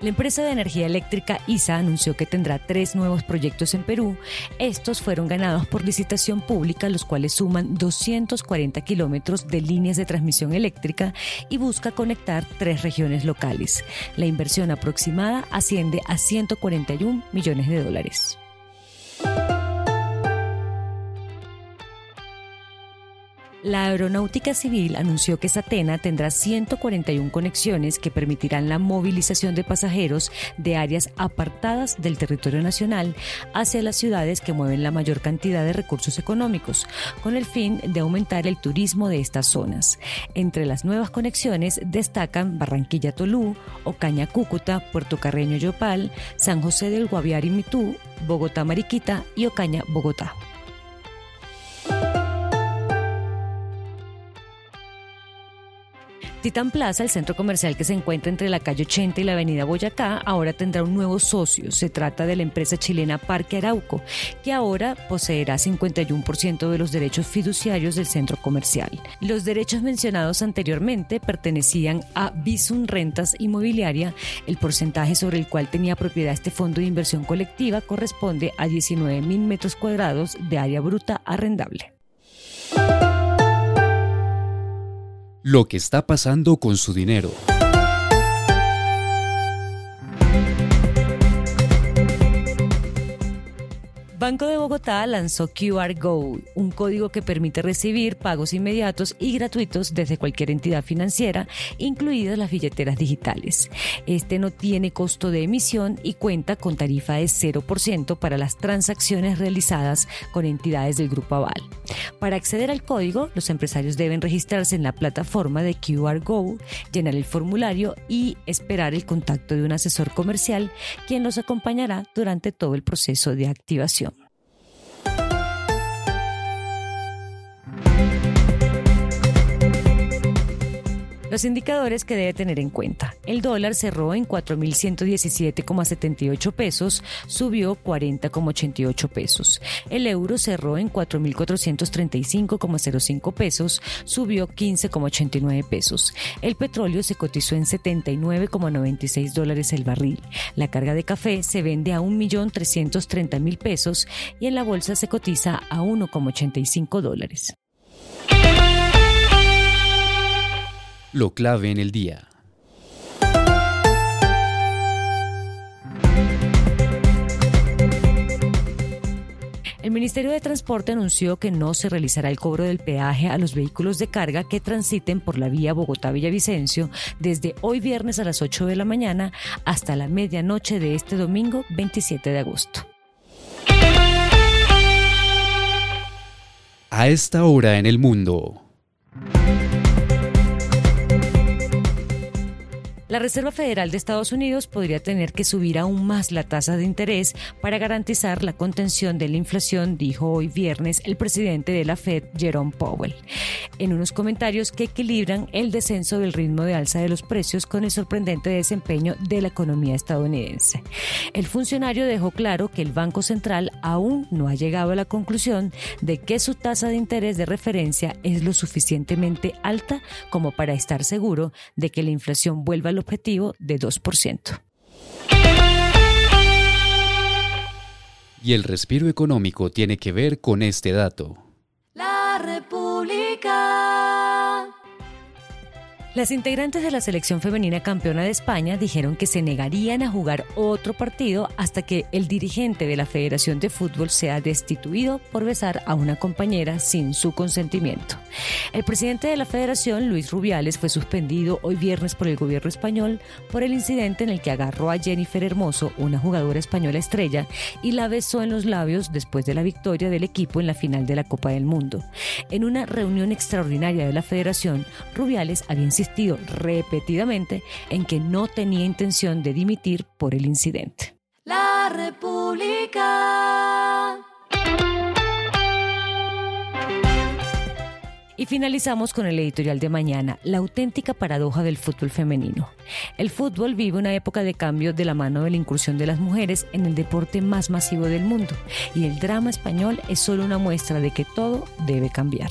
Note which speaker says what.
Speaker 1: La empresa de energía eléctrica ISA anunció que tendrá tres nuevos proyectos en Perú. Estos fueron ganados por licitación pública, los cuales suman 240 kilómetros de líneas de transmisión eléctrica y busca conectar tres regiones locales. La inversión aproximada asciende a 141 millones de dólares. La Aeronáutica Civil anunció que Satena tendrá 141 conexiones que permitirán la movilización de pasajeros de áreas apartadas del territorio nacional hacia las ciudades que mueven la mayor cantidad de recursos económicos, con el fin de aumentar el turismo de estas zonas. Entre las nuevas conexiones destacan Barranquilla-Tolú, Ocaña-Cúcuta, Puerto Carreño-Yopal, San José del Guaviare-Mitú, Bogotá-Mariquita y Ocaña-Bogotá. Titán Plaza, el centro comercial que se encuentra entre la calle 80 y la avenida Boyacá, ahora tendrá un nuevo socio. Se trata de la empresa chilena Parque Arauco, que ahora poseerá 51% de los derechos fiduciarios del centro comercial. Los derechos mencionados anteriormente pertenecían a Visum Rentas Inmobiliaria. El porcentaje sobre el cual tenía propiedad este fondo de inversión colectiva corresponde a 19 mil metros cuadrados de área bruta arrendable.
Speaker 2: Lo que está pasando con su dinero.
Speaker 1: Banco de Bogotá lanzó QR Go, un código que permite recibir pagos inmediatos y gratuitos desde cualquier entidad financiera, incluidas las billeteras digitales. Este no tiene costo de emisión y cuenta con tarifa de 0% para las transacciones realizadas con entidades del Grupo Aval. Para acceder al código, los empresarios deben registrarse en la plataforma de QR Go, llenar el formulario y esperar el contacto de un asesor comercial, quien los acompañará durante todo el proceso de activación. Los indicadores que debe tener en cuenta. El dólar cerró en 4.117,78 pesos, subió 40,88 pesos. El euro cerró en 4.435,05 pesos, subió 15,89 pesos. El petróleo se cotizó en 79,96 dólares el barril. La carga de café se vende a 1.330.000 pesos y en la bolsa se cotiza a 1,85 dólares.
Speaker 2: Lo clave en el día.
Speaker 1: El Ministerio de Transporte anunció que no se realizará el cobro del peaje a los vehículos de carga que transiten por la vía Bogotá-Villavicencio desde hoy viernes a las 8 de la mañana hasta la medianoche de este domingo 27 de agosto.
Speaker 2: A esta hora en el mundo.
Speaker 1: La Reserva Federal de Estados Unidos podría tener que subir aún más la tasa de interés para garantizar la contención de la inflación, dijo hoy viernes el presidente de la Fed, Jerome Powell, en unos comentarios que equilibran el descenso del ritmo de alza de los precios con el sorprendente desempeño de la economía estadounidense. El funcionario dejó claro que el Banco Central aún no ha llegado a la conclusión de que su tasa de interés de referencia es lo suficientemente alta como para estar seguro de que la inflación vuelva a objetivo de 2%.
Speaker 2: Y el respiro económico tiene que ver con este dato.
Speaker 3: La República.
Speaker 1: Las integrantes de la selección femenina campeona de España dijeron que se negarían a jugar otro partido hasta que el dirigente de la Federación de Fútbol sea destituido por besar a una compañera sin su consentimiento. El presidente de la Federación, Luis Rubiales, fue suspendido hoy viernes por el gobierno español por el incidente en el que agarró a Jennifer Hermoso, una jugadora española estrella, y la besó en los labios después de la victoria del equipo en la final de la Copa del Mundo. En una reunión extraordinaria de la Federación, Rubiales había insistido repetidamente en que no tenía intención de dimitir por el incidente.
Speaker 3: La República.
Speaker 1: Y finalizamos con el editorial de mañana, la auténtica paradoja del fútbol femenino. El fútbol vive una época de cambio de la mano de la incursión de las mujeres en el deporte más masivo del mundo, y el drama español es solo una muestra de que todo debe cambiar.